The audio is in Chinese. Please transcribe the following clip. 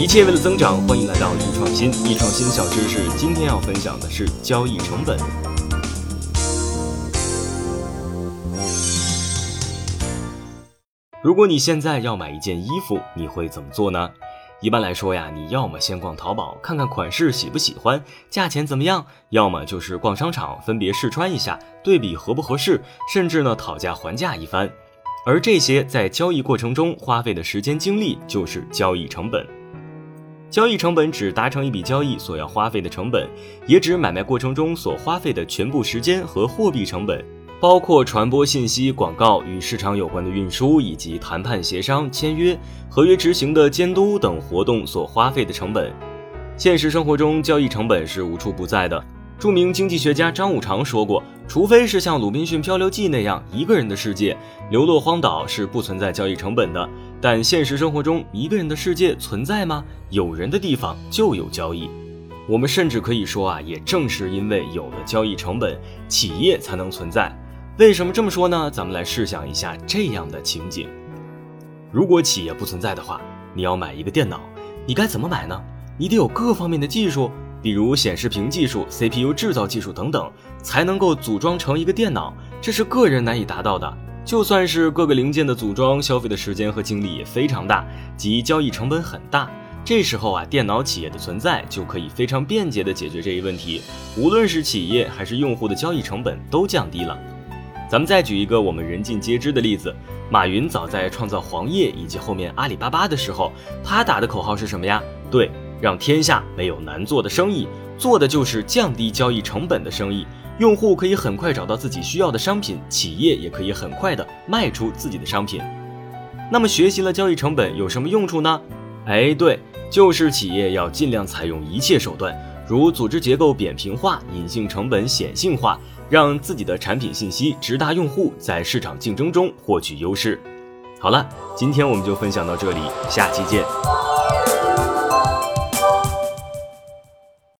一切为了增长，欢迎来到易创新。易创新小知识，今天要分享的是交易成本。如果你现在要买一件衣服，你会怎么做呢？一般来说呀，你要么先逛淘宝看看款式喜不喜欢，价钱怎么样；要么就是逛商场分别试穿一下，对比合不合适，甚至呢讨价还价一番。而这些在交易过程中花费的时间精力，就是交易成本。交易成本指达成一笔交易所要花费的成本，也指买卖过程中所花费的全部时间和货币成本，包括传播信息、广告与市场有关的运输，以及谈判协商、签约、合约执行的监督等活动所花费的成本。现实生活中，交易成本是无处不在的。著名经济学家张五常说过：“除非是像《鲁滨逊漂流记》那样一个人的世界，流落荒岛是不存在交易成本的。但现实生活中，一个人的世界存在吗？有人的地方就有交易。我们甚至可以说啊，也正是因为有了交易成本，企业才能存在。为什么这么说呢？咱们来试想一下这样的情景：如果企业不存在的话，你要买一个电脑，你该怎么买呢？你得有各方面的技术。”比如显示屏技术、CPU 制造技术等等，才能够组装成一个电脑，这是个人难以达到的。就算是各个零件的组装，消费的时间和精力也非常大，即交易成本很大。这时候啊，电脑企业的存在就可以非常便捷地解决这一问题，无论是企业还是用户的交易成本都降低了。咱们再举一个我们人尽皆知的例子，马云早在创造黄页以及后面阿里巴巴的时候，他打的口号是什么呀？对。让天下没有难做的生意，做的就是降低交易成本的生意。用户可以很快找到自己需要的商品，企业也可以很快的卖出自己的商品。那么学习了交易成本有什么用处呢？哎，对，就是企业要尽量采用一切手段，如组织结构扁平化、隐性成本显性化，让自己的产品信息直达用户，在市场竞争中获取优势。好了，今天我们就分享到这里，下期见。